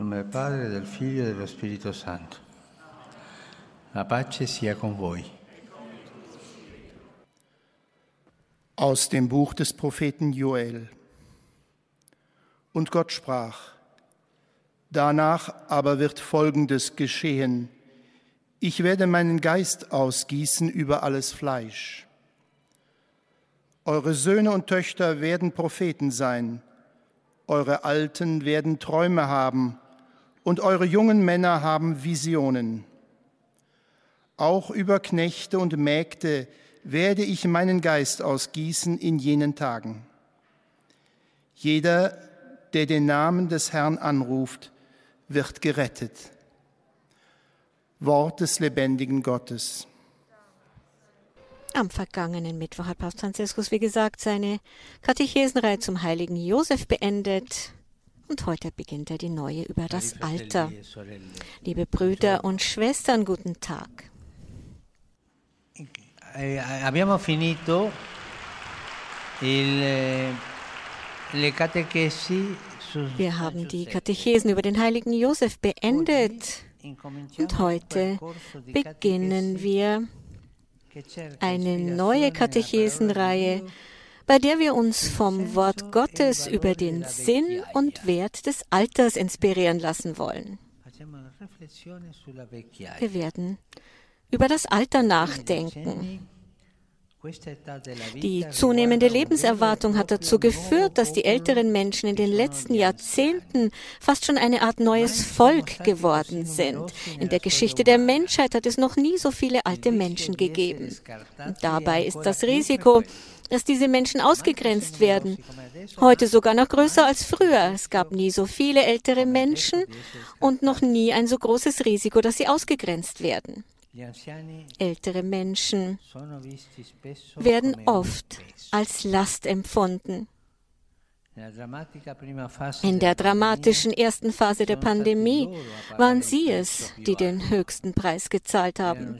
nome del Padre, del Figlio e dello Spirito Santo. La pace sia con voi. Aus dem Buch des Propheten Joel. Und Gott sprach, danach aber wird Folgendes geschehen. Ich werde meinen Geist ausgießen über alles Fleisch. Eure Söhne und Töchter werden Propheten sein, eure Alten werden Träume haben und eure jungen Männer haben Visionen. Auch über Knechte und Mägde werde ich meinen Geist ausgießen in jenen Tagen. Jeder, der den Namen des Herrn anruft, wird gerettet. Wort des lebendigen Gottes. Am vergangenen Mittwoch hat Papst Franziskus, wie gesagt, seine Katechesenreihe zum heiligen Josef beendet. Und heute beginnt er die neue über das Alter. Liebe Brüder und Schwestern, guten Tag. Eh, abbiamo finito il, eh, le catechesi Wir haben die Katechesen über den heiligen Josef beendet. Und heute beginnen wir eine neue Katechesenreihe, bei der wir uns vom Wort Gottes über den Sinn und Wert des Alters inspirieren lassen wollen. Wir werden über das Alter nachdenken. Die zunehmende Lebenserwartung hat dazu geführt, dass die älteren Menschen in den letzten Jahrzehnten fast schon eine Art neues Volk geworden sind. In der Geschichte der Menschheit hat es noch nie so viele alte Menschen gegeben. Und dabei ist das Risiko, dass diese Menschen ausgegrenzt werden, heute sogar noch größer als früher. Es gab nie so viele ältere Menschen und noch nie ein so großes Risiko, dass sie ausgegrenzt werden. Ältere Menschen werden oft als Last empfunden. In der dramatischen ersten Phase der Pandemie waren sie es, die den höchsten Preis gezahlt haben.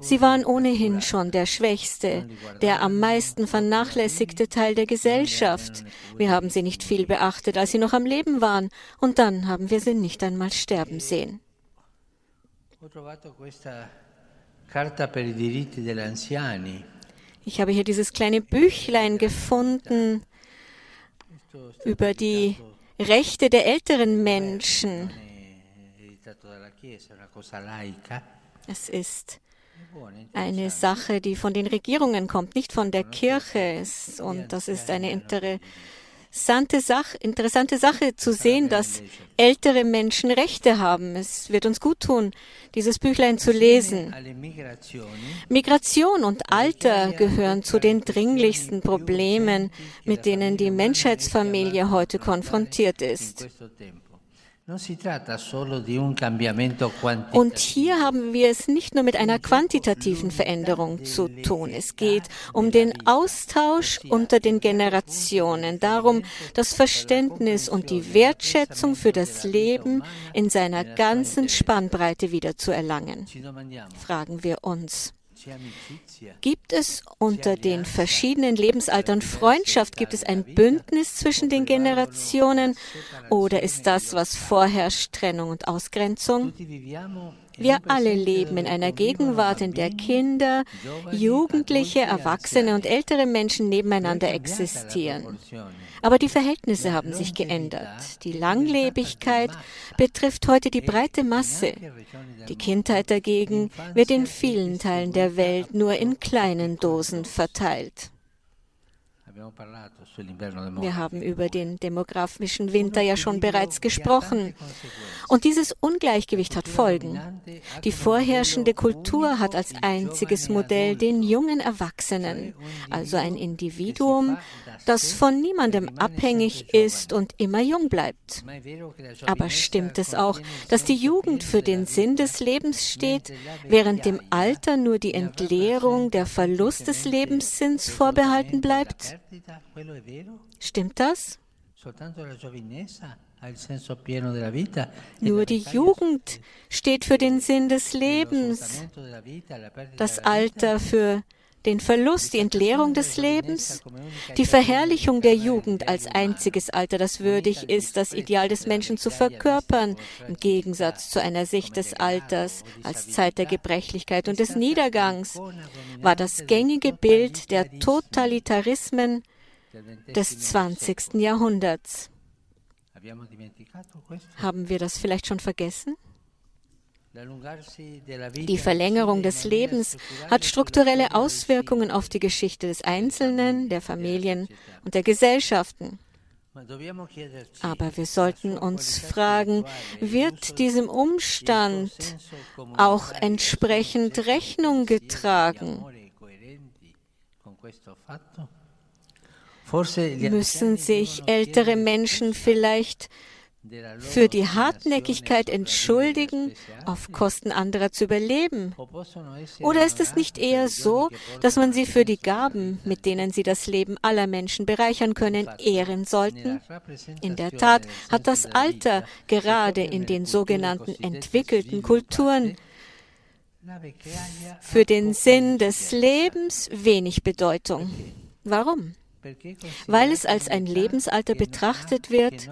Sie waren ohnehin schon der schwächste, der am meisten vernachlässigte Teil der Gesellschaft. Wir haben sie nicht viel beachtet, als sie noch am Leben waren, und dann haben wir sie nicht einmal sterben sehen. Ich habe hier dieses kleine Büchlein gefunden über die Rechte der älteren Menschen. Es ist eine Sache, die von den Regierungen kommt, nicht von der Kirche. Und das ist eine interessante interessante Sache, interessante Sache zu sehen, dass ältere Menschen Rechte haben. Es wird uns gut tun, dieses Büchlein zu lesen. Migration und Alter gehören zu den dringlichsten Problemen, mit denen die Menschheitsfamilie heute konfrontiert ist. Und hier haben wir es nicht nur mit einer quantitativen Veränderung zu tun. Es geht um den Austausch unter den Generationen, darum, das Verständnis und die Wertschätzung für das Leben in seiner ganzen Spannbreite wieder zu erlangen. Fragen wir uns. Gibt es unter den verschiedenen Lebensaltern Freundschaft? Gibt es ein Bündnis zwischen den Generationen? Oder ist das, was vorherrscht, Trennung und Ausgrenzung? Wir alle leben in einer Gegenwart, in der Kinder, Jugendliche, Erwachsene und ältere Menschen nebeneinander existieren. Aber die Verhältnisse haben sich geändert. Die Langlebigkeit betrifft heute die breite Masse. Die Kindheit dagegen wird in vielen Teilen der Welt nur in kleinen Dosen verteilt. Wir haben über den demografischen Winter ja schon bereits gesprochen. Und dieses Ungleichgewicht hat Folgen. Die vorherrschende Kultur hat als einziges Modell den jungen Erwachsenen, also ein Individuum, das von niemandem abhängig ist und immer jung bleibt. Aber stimmt es auch, dass die Jugend für den Sinn des Lebens steht, während dem Alter nur die Entleerung, der Verlust des Lebenssinns vorbehalten bleibt? Stimmt das? Nur die Jugend steht für den Sinn des Lebens, das Alter für den Verlust, die Entleerung des Lebens, die Verherrlichung der Jugend als einziges Alter, das würdig ist, das Ideal des Menschen zu verkörpern, im Gegensatz zu einer Sicht des Alters als Zeit der Gebrechlichkeit und des Niedergangs, war das gängige Bild der Totalitarismen des 20. Jahrhunderts. Haben wir das vielleicht schon vergessen? Die Verlängerung des Lebens hat strukturelle Auswirkungen auf die Geschichte des Einzelnen, der Familien und der Gesellschaften. Aber wir sollten uns fragen, wird diesem Umstand auch entsprechend Rechnung getragen? Müssen sich ältere Menschen vielleicht für die Hartnäckigkeit entschuldigen, auf Kosten anderer zu überleben? Oder ist es nicht eher so, dass man sie für die Gaben, mit denen sie das Leben aller Menschen bereichern können, ehren sollten? In der Tat hat das Alter gerade in den sogenannten entwickelten Kulturen für den Sinn des Lebens wenig Bedeutung. Warum? Weil es als ein Lebensalter betrachtet wird,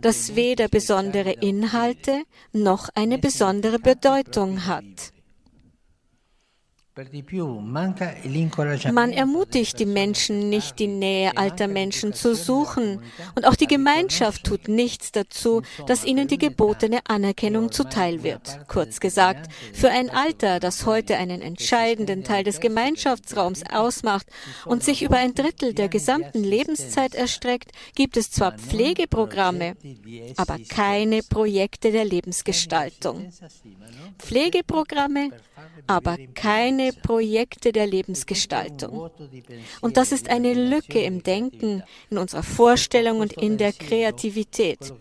das weder besondere Inhalte noch eine besondere Bedeutung hat. Man ermutigt die Menschen nicht, die Nähe alter Menschen zu suchen. Und auch die Gemeinschaft tut nichts dazu, dass ihnen die gebotene Anerkennung zuteil wird. Kurz gesagt, für ein Alter, das heute einen entscheidenden Teil des Gemeinschaftsraums ausmacht und sich über ein Drittel der gesamten Lebenszeit erstreckt, gibt es zwar Pflegeprogramme, aber keine Projekte der Lebensgestaltung. Pflegeprogramme, aber keine Projekte der Lebensgestaltung. Und das ist eine Lücke im Denken, in unserer Vorstellung und in der Kreativität.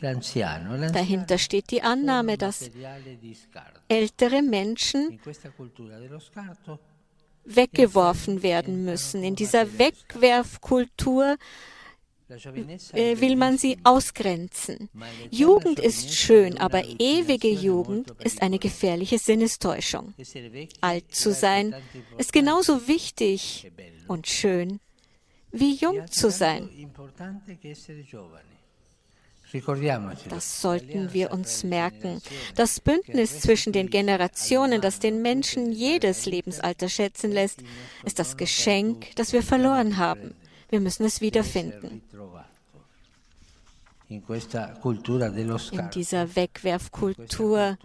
Dahinter steht die Annahme, dass ältere Menschen weggeworfen werden müssen. In dieser Wegwerfkultur will man sie ausgrenzen. Jugend ist schön, aber ewige Jugend ist eine gefährliche Sinnestäuschung. Alt zu sein ist genauso wichtig und schön wie jung zu sein. Das sollten wir uns merken. Das Bündnis zwischen den Generationen, das den Menschen jedes Lebensalter schätzen lässt, ist das Geschenk, das wir verloren haben. Wir müssen es wiederfinden. In dieser Wegwerfkultur,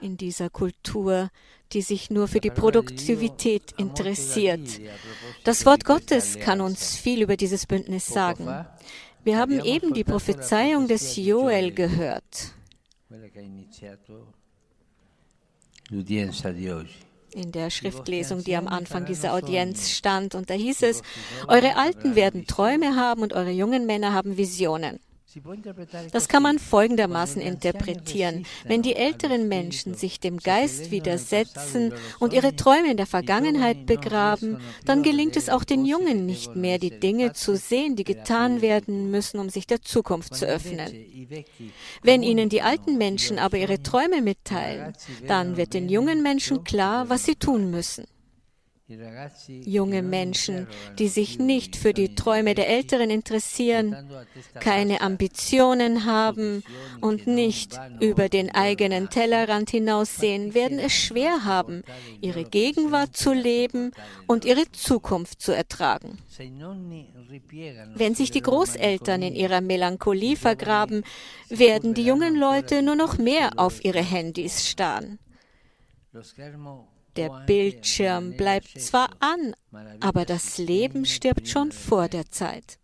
in dieser Kultur, die sich nur für die Produktivität interessiert. Das Wort Gottes kann uns viel über dieses Bündnis sagen. Wir haben eben die Prophezeiung des Joel gehört in der Schriftlesung, die am Anfang dieser Audienz stand. Und da hieß es, eure Alten werden Träume haben und eure jungen Männer haben Visionen. Das kann man folgendermaßen interpretieren. Wenn die älteren Menschen sich dem Geist widersetzen und ihre Träume in der Vergangenheit begraben, dann gelingt es auch den Jungen nicht mehr, die Dinge zu sehen, die getan werden müssen, um sich der Zukunft zu öffnen. Wenn ihnen die alten Menschen aber ihre Träume mitteilen, dann wird den jungen Menschen klar, was sie tun müssen. Junge Menschen, die sich nicht für die Träume der Älteren interessieren, keine Ambitionen haben und nicht über den eigenen Tellerrand hinaussehen, werden es schwer haben, ihre Gegenwart zu leben und ihre Zukunft zu ertragen. Wenn sich die Großeltern in ihrer Melancholie vergraben, werden die jungen Leute nur noch mehr auf ihre Handys starren. Der Bildschirm bleibt zwar an, aber das Leben stirbt schon vor der Zeit.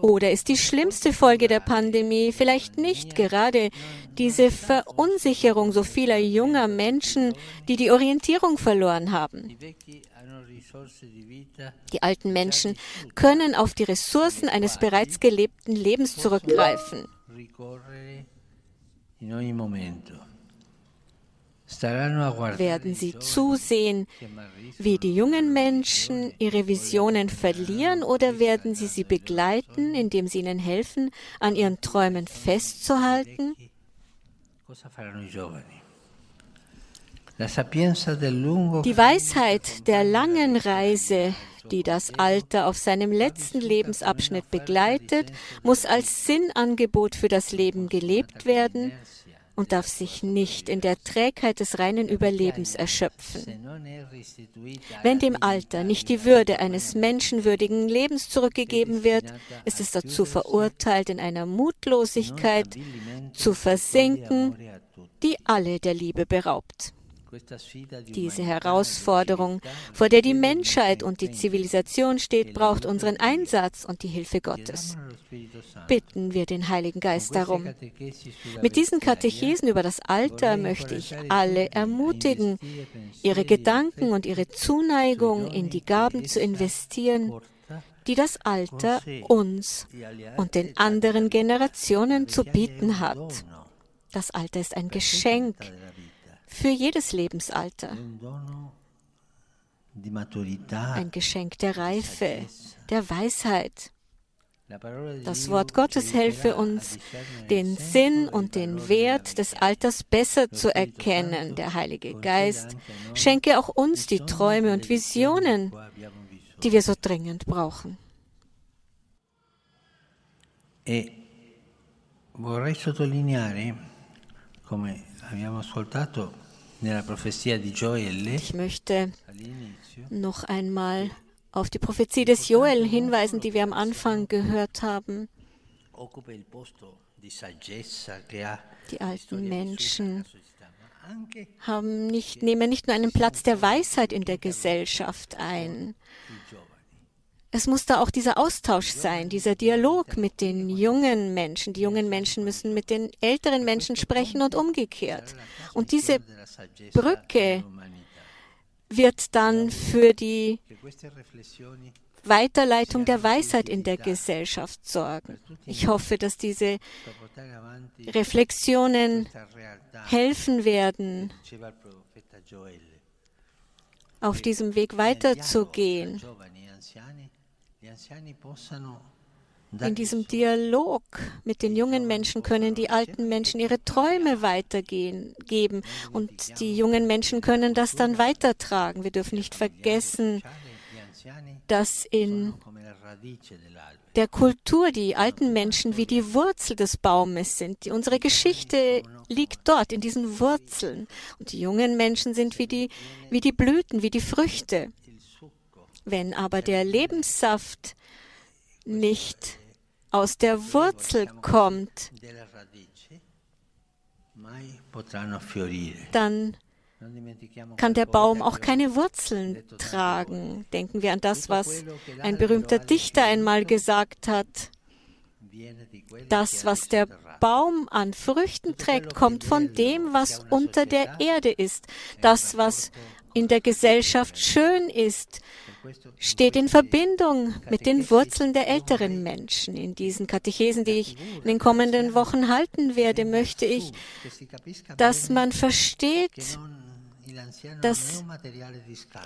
Oder ist die schlimmste Folge der Pandemie vielleicht nicht gerade diese Verunsicherung so vieler junger Menschen, die die Orientierung verloren haben? Die alten Menschen können auf die Ressourcen eines bereits gelebten Lebens zurückgreifen werden sie zusehen, wie die jungen Menschen ihre Visionen verlieren oder werden sie sie begleiten, indem sie ihnen helfen, an ihren Träumen festzuhalten? Die Weisheit der langen Reise, die das Alter auf seinem letzten Lebensabschnitt begleitet, muss als Sinnangebot für das Leben gelebt werden und darf sich nicht in der Trägheit des reinen Überlebens erschöpfen. Wenn dem Alter nicht die Würde eines menschenwürdigen Lebens zurückgegeben wird, ist es dazu verurteilt, in einer Mutlosigkeit zu versinken, die alle der Liebe beraubt. Diese Herausforderung, vor der die Menschheit und die Zivilisation steht, braucht unseren Einsatz und die Hilfe Gottes. Bitten wir den Heiligen Geist darum. Mit diesen Katechesen über das Alter möchte ich alle ermutigen, ihre Gedanken und ihre Zuneigung in die Gaben zu investieren, die das Alter uns und den anderen Generationen zu bieten hat. Das Alter ist ein Geschenk für jedes Lebensalter. Ein Geschenk der Reife, der Weisheit. Das Wort Gottes helfe uns, den Sinn und den Wert des Alters besser zu erkennen. Der Heilige Geist schenke auch uns die Träume und Visionen, die wir so dringend brauchen. E vorrei sottolineare, come ich möchte noch einmal auf die Prophezie des Joel hinweisen, die wir am Anfang gehört haben. Die alten Menschen haben nicht, nehmen nicht nur einen Platz der Weisheit in der Gesellschaft ein. Es muss da auch dieser Austausch sein, dieser Dialog mit den jungen Menschen. Die jungen Menschen müssen mit den älteren Menschen sprechen und umgekehrt. Und diese Brücke wird dann für die Weiterleitung der Weisheit in der Gesellschaft sorgen. Ich hoffe, dass diese Reflexionen helfen werden, auf diesem Weg weiterzugehen in diesem Dialog mit den jungen Menschen können die alten Menschen ihre Träume weitergeben und die jungen Menschen können das dann weitertragen. Wir dürfen nicht vergessen, dass in der Kultur die alten Menschen wie die Wurzel des Baumes sind. Unsere Geschichte liegt dort in diesen Wurzeln und die jungen Menschen sind wie die, wie die Blüten, wie die Früchte. Wenn aber der Lebenssaft nicht aus der Wurzel kommt, dann kann der Baum auch keine Wurzeln tragen. Denken wir an das, was ein berühmter Dichter einmal gesagt hat. Das, was der Baum an Früchten trägt, kommt von dem, was unter der Erde ist. Das, was in der Gesellschaft schön ist, steht in Verbindung mit den Wurzeln der älteren Menschen. In diesen Katechesen, die ich in den kommenden Wochen halten werde, möchte ich, dass man versteht, dass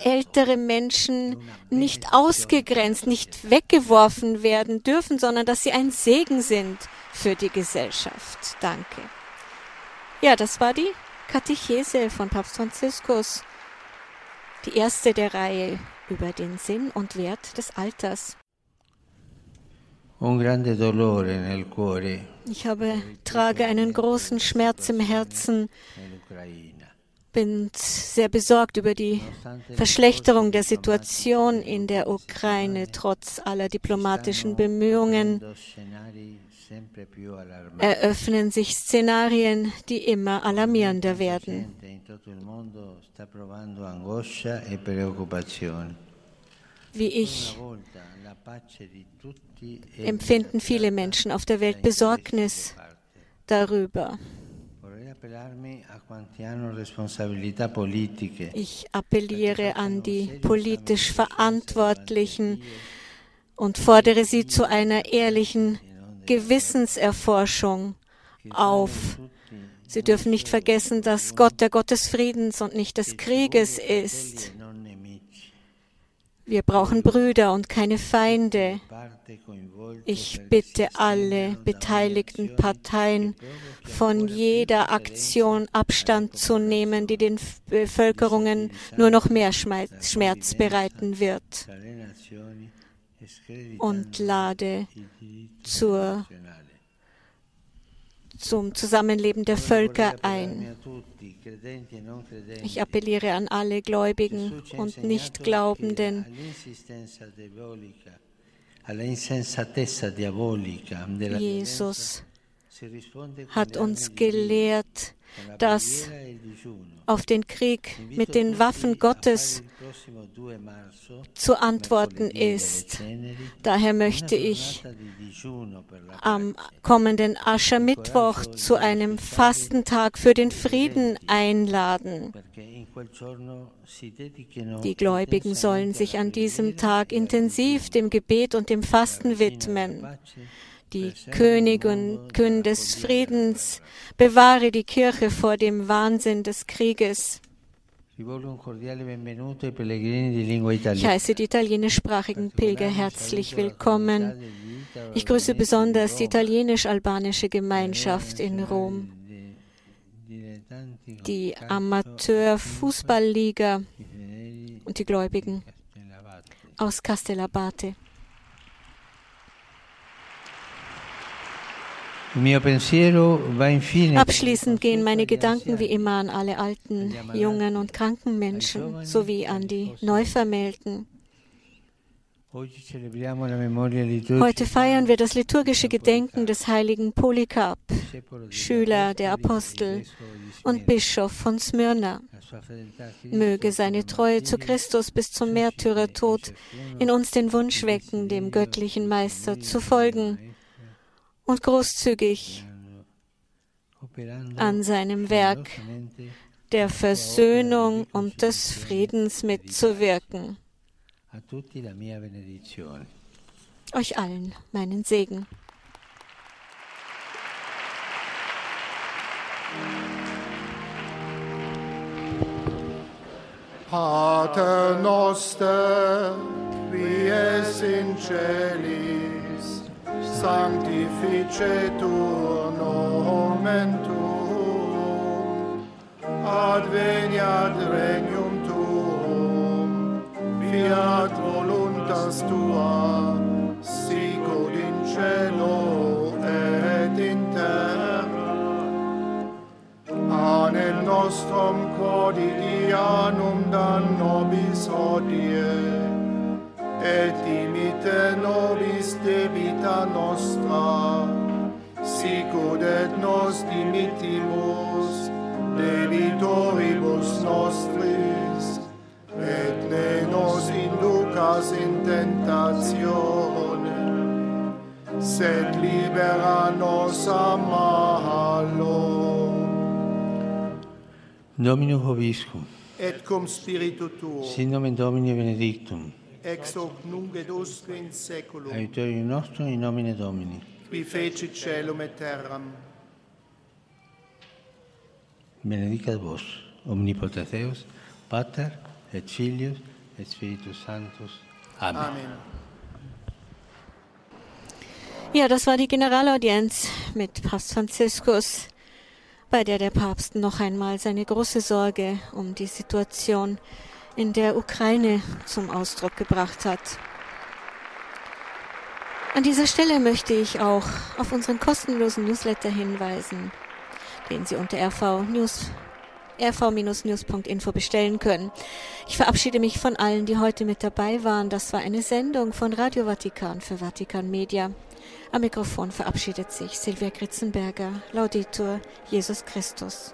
ältere Menschen nicht ausgegrenzt, nicht weggeworfen werden dürfen, sondern dass sie ein Segen sind für die Gesellschaft. Danke. Ja, das war die Katechese von Papst Franziskus, die erste der Reihe über den Sinn und Wert des Alters. Ich habe, trage einen großen Schmerz im Herzen, bin sehr besorgt über die Verschlechterung der Situation in der Ukraine trotz aller diplomatischen Bemühungen eröffnen sich Szenarien, die immer alarmierender werden. Wie ich empfinden viele Menschen auf der Welt Besorgnis darüber. Ich appelliere an die politisch Verantwortlichen und fordere sie zu einer ehrlichen Gewissenserforschung auf. Sie dürfen nicht vergessen, dass Gott der Gott des Friedens und nicht des Krieges ist. Wir brauchen Brüder und keine Feinde. Ich bitte alle beteiligten Parteien von jeder Aktion Abstand zu nehmen, die den Bevölkerungen nur noch mehr Schmerz bereiten wird. Und lade zur, zum Zusammenleben der Völker ein. Ich appelliere an alle Gläubigen und Nichtglaubenden, Jesus hat uns gelehrt, dass auf den Krieg mit den Waffen Gottes zu antworten ist. Daher möchte ich am kommenden Aschermittwoch zu einem Fastentag für den Frieden einladen. Die Gläubigen sollen sich an diesem Tag intensiv dem Gebet und dem Fasten widmen die Königin Königin des Friedens, bewahre die Kirche vor dem Wahnsinn des Krieges. Ich heiße die italienischsprachigen Pilger herzlich willkommen. Ich grüße besonders die italienisch-albanische Gemeinschaft in Rom, die Amateur-Fußballliga und die Gläubigen aus Castellabate. Abschließend gehen meine Gedanken wie immer an alle alten, jungen und kranken Menschen sowie an die Neuvermählten. Heute feiern wir das liturgische Gedenken des heiligen Polycarp, Schüler der Apostel und Bischof von Smyrna. Möge seine Treue zu Christus bis zum Märtyrertod in uns den Wunsch wecken, dem göttlichen Meister zu folgen und großzügig an seinem Werk der Versöhnung und des Friedens mitzuwirken. Euch allen meinen Segen. Pater noster, wie es in Celis sanctificetur nomen tuum, adveniat regnum tuum, fiat voluntas tua, sicut in cielo et in terra. Panem nostrum quotidianum dan nobis hodie, te nobis debita nostra, sicud et nos dimittimus debitoribus nostris, et ne nos inducas in tentatione, sed libera nos a malo. Domino Hoviscum. Et cum spiritu tuo. Sin nomen Domini benedictum. Ex hoc nunc et usque in seculum. Aiuterium nostrum in nomine Domini. Qui feci celum et terram. Benedicat vos, omnipotens Deus, Pater et Filius et Spiritus Sanctus. Amen. Amen. Ja, das war die Generalaudienz mit Papst Franziskus, bei der der Papst noch einmal seine große Sorge um die Situation in der Ukraine zum Ausdruck gebracht hat. An dieser Stelle möchte ich auch auf unseren kostenlosen Newsletter hinweisen, den Sie unter rv rv-news.info bestellen können. Ich verabschiede mich von allen, die heute mit dabei waren. Das war eine Sendung von Radio Vatikan für Vatikan Media. Am Mikrofon verabschiedet sich Silvia Gritzenberger. Laudetur Jesus Christus.